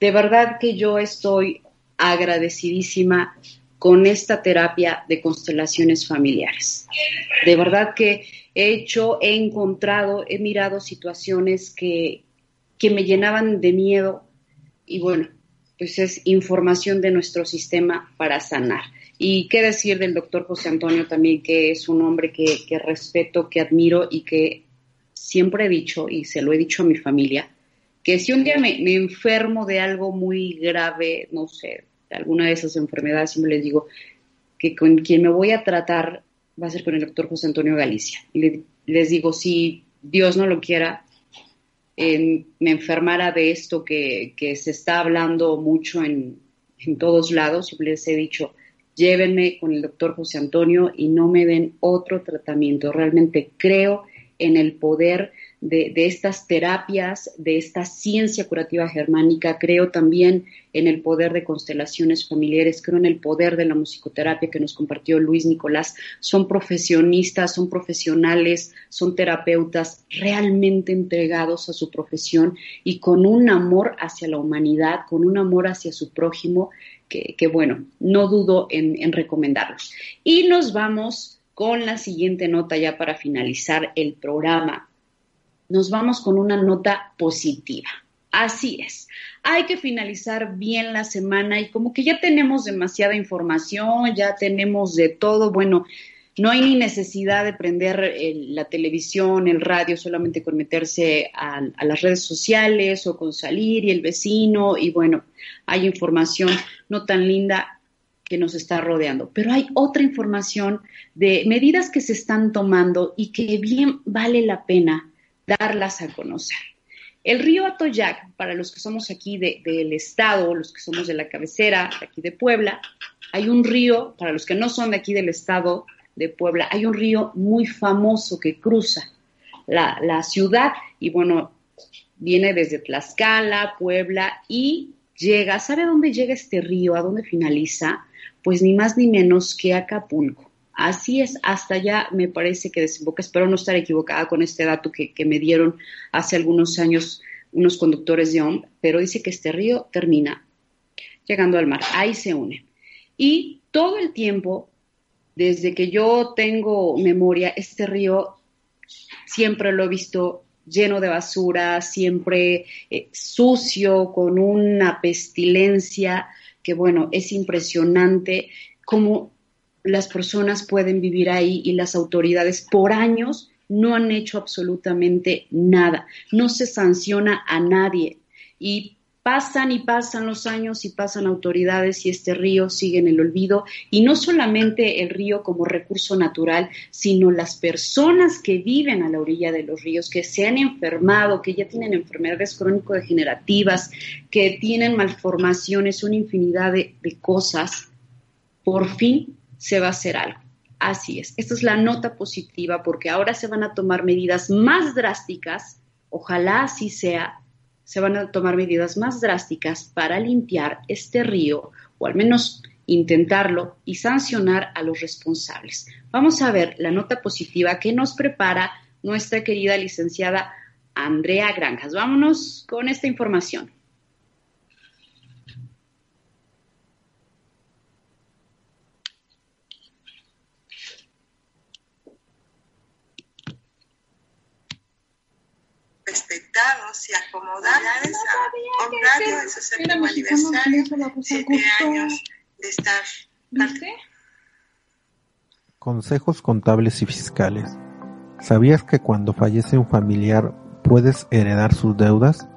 De verdad que yo estoy agradecidísima con esta terapia de constelaciones familiares. De verdad que he hecho, he encontrado, he mirado situaciones que, que me llenaban de miedo y bueno, pues es información de nuestro sistema para sanar. Y qué decir del doctor José Antonio también, que es un hombre que, que respeto, que admiro y que siempre he dicho, y se lo he dicho a mi familia, que si un día me, enfermo de algo muy grave, no sé, alguna de esas enfermedades, siempre les digo que con quien me voy a tratar va a ser con el doctor José Antonio Galicia. Y les digo, si Dios no lo quiera, me enfermara de esto que, se está hablando mucho en, en todos lados, les he dicho, llévenme con el doctor José Antonio y no me den otro tratamiento. Realmente creo en el poder de, estas terapias, de esta ciencia curativa germánica, creo también en el poder de constelaciones familiares, creo en el poder de la musicoterapia que nos compartió Luis Nicolás. Son profesionistas, son profesionales, son terapeutas realmente entregados a su profesión y con un amor hacia la humanidad, con un amor hacia su prójimo, que, bueno, no dudo en, en recomendarlos. Y nos vamos con la siguiente nota ya para finalizar el programa. Nos vamos con una nota positiva. Así es. Hay que finalizar bien la semana y como que ya tenemos demasiada información, ya tenemos de todo. Bueno, no hay ni necesidad de prender la televisión, el radio, solamente con meterse a, a, las redes sociales o con salir y el vecino. Y bueno, hay información no tan linda que nos está rodeando. Pero hay otra información de medidas que se están tomando y que bien vale la pena darlas a conocer. El río Atoyac, para los que somos aquí del estado, los que somos de la cabecera, de aquí de Puebla, hay un río, para los que no son de aquí del estado de Puebla, hay un río muy famoso que cruza la, la ciudad y bueno, viene desde Tlaxcala, Puebla y llega, ¿sabe dónde llega este río? ¿A dónde finaliza? pues ni más ni menos que Acapulco. Así es, hasta allá me parece que desemboca, espero no estar equivocada con este dato que, me dieron hace algunos años unos conductores de OM, pero dice que este río termina llegando al mar, ahí se une. Y todo el tiempo, desde que yo tengo memoria, este río siempre lo he visto lleno de basura, siempre eh, sucio, con una pestilencia que bueno, es impresionante cómo las personas pueden vivir ahí y las autoridades por años no han hecho absolutamente nada. No se sanciona a nadie. Y Pasan y pasan los años y pasan autoridades y este río sigue en el olvido. Y no solamente el río como recurso natural, sino las personas que viven a la orilla de los ríos, que se han enfermado, que ya tienen enfermedades crónico-degenerativas, que tienen malformaciones, una infinidad de, de cosas, por fin se va a hacer algo. Así es. Esta es la nota positiva porque ahora se van a tomar medidas más drásticas, ojalá así sea, se van a tomar medidas más drásticas para limpiar este río, o al menos intentarlo, y sancionar a los responsables. Vamos a ver la nota positiva que nos prepara nuestra querida licenciada Andrea Granjas. Vámonos con esta información. Y acomodados a de su séptimo aniversario, siete años de estar Consejos contables y fiscales. ¿Sabías que cuando fallece un familiar puedes heredar sus deudas?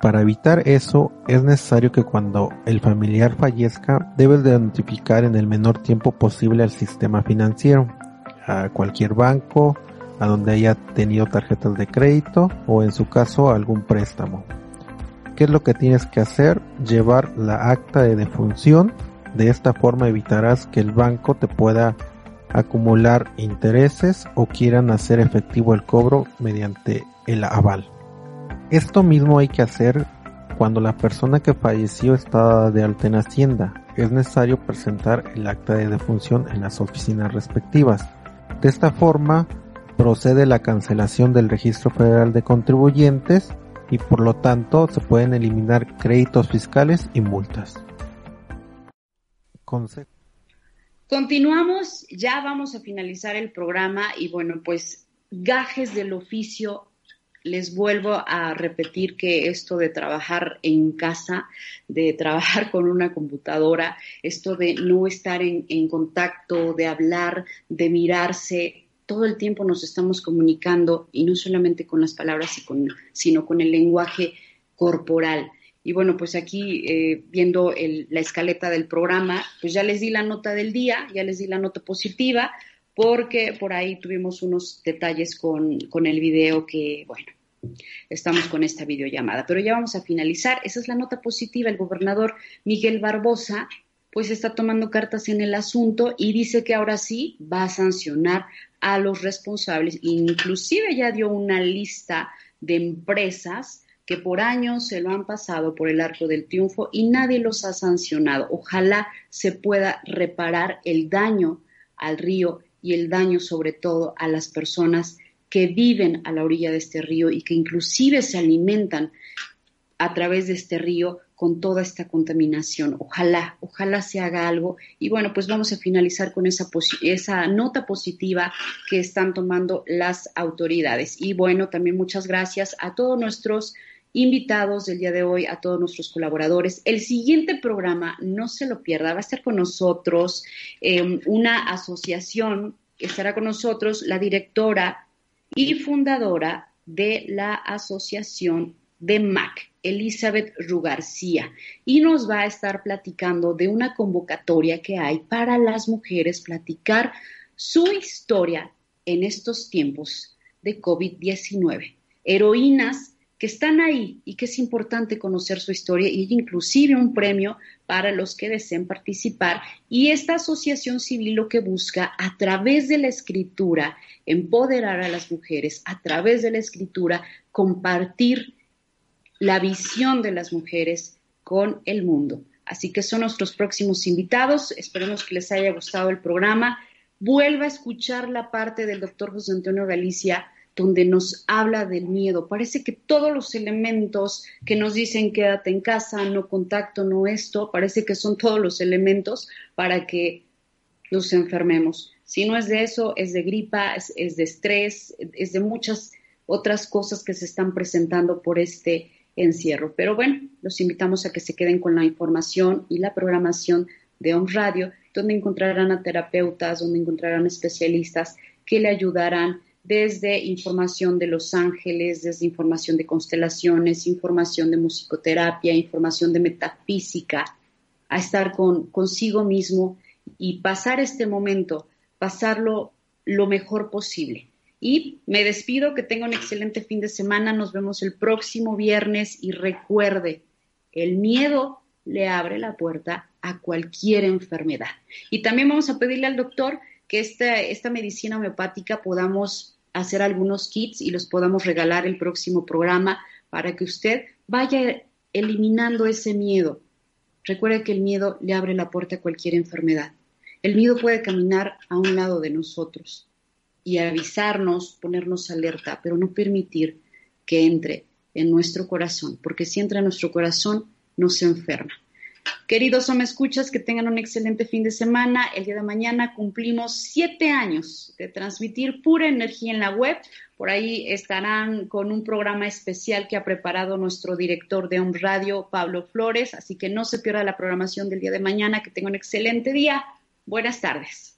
Para evitar eso es necesario que cuando el familiar fallezca debes de notificar en el menor tiempo posible al sistema financiero, a cualquier banco, a donde haya tenido tarjetas de crédito o en su caso algún préstamo. ¿Qué es lo que tienes que hacer? Llevar la acta de defunción. De esta forma evitarás que el banco te pueda acumular intereses o quieran hacer efectivo el cobro mediante el aval. Esto mismo hay que hacer cuando la persona que falleció está de alta en Hacienda. Es necesario presentar el acta de defunción en las oficinas respectivas. De esta forma procede la cancelación del Registro Federal de Contribuyentes y por lo tanto se pueden eliminar créditos fiscales y multas. Continuamos, ya vamos a finalizar el programa y bueno, pues gajes del oficio. Les vuelvo a repetir que esto de trabajar en casa, de trabajar con una computadora, esto de no estar en, contacto, de hablar, de mirarse, todo el tiempo nos estamos comunicando y no solamente con las palabras, sino con el lenguaje corporal. Y bueno, pues aquí eh, viendo la escaleta del programa, pues ya les di la nota del día, ya les di la nota positiva, porque por ahí tuvimos unos detalles con, con el video que, bueno, estamos con esta videollamada. Pero ya vamos a finalizar. Esa es la nota positiva. El gobernador Miguel Barbosa pues está tomando cartas en el asunto y dice que ahora sí va a sancionar a los responsables. Inclusive ya dio una lista de empresas que por años se lo han pasado por el arco del triunfo y nadie los ha sancionado. Ojalá se pueda reparar el daño al río y el daño sobre todo a las personas que viven a la orilla de este río y que inclusive se alimentan a través de este río con toda esta contaminación. Ojalá, ojalá se haga algo. Y bueno, pues vamos a finalizar con esa, esa nota positiva que están tomando las autoridades. Y bueno, también muchas gracias a todos nuestros invitados del día de hoy, a todos nuestros colaboradores. El siguiente programa, no se lo pierda, va a estar con nosotros em, una asociación, estará con nosotros la directora y fundadora de la Asociación de MAC, Elizabeth Rugarcía, y nos va a estar platicando de una convocatoria que hay para las mujeres platicar su historia en estos tiempos de COVID-19. Heroínas que están ahí y que es importante conocer su historia y inclusive un premio para los que deseen participar. Y esta asociación civil lo que busca a través de la escritura empoderar a las mujeres, a través de la escritura compartir la visión de las mujeres con el mundo. Así que son nuestros próximos invitados. Esperemos que les haya gustado el programa. Vuelva a escuchar la parte del doctor José Antonio Galicia donde nos habla del miedo. Parece que todos los elementos que nos dicen quédate en casa, no contacto, no esto, parece que son todos los elementos para que nos enfermemos. Si no es de eso, es de gripa, es, es de estrés, es de muchas otras cosas que se están presentando por este encierro. Pero bueno, los invitamos a que se queden con la información y la programación de OM Radio, donde encontrarán a terapeutas, donde encontrarán especialistas que le ayudarán desde información de los ángeles, desde información de constelaciones, información de musicoterapia, información de metafísica, a estar con, consigo mismo y pasar este momento, pasarlo lo mejor posible. Y me despido, que tenga un excelente fin de semana, nos vemos el próximo viernes y recuerde, el miedo le abre la puerta a cualquier enfermedad. Y también vamos a pedirle al doctor que esta, esta medicina homeopática podamos hacer algunos kits y los podamos regalar el próximo programa para que usted vaya eliminando ese miedo. Recuerde que el miedo le abre la puerta a cualquier enfermedad. El miedo puede caminar a un lado de nosotros y avisarnos, ponernos alerta, pero no permitir que entre en nuestro corazón, porque si entra en nuestro corazón, nos enferma. Queridos o me escuchas, que tengan un excelente fin de semana. El día de mañana cumplimos siete años de transmitir pura energía en la web. Por ahí estarán con un programa especial que ha preparado nuestro director de Home Radio, Pablo Flores. Así que no se pierda la programación del día de mañana. Que tengan un excelente día. Buenas tardes.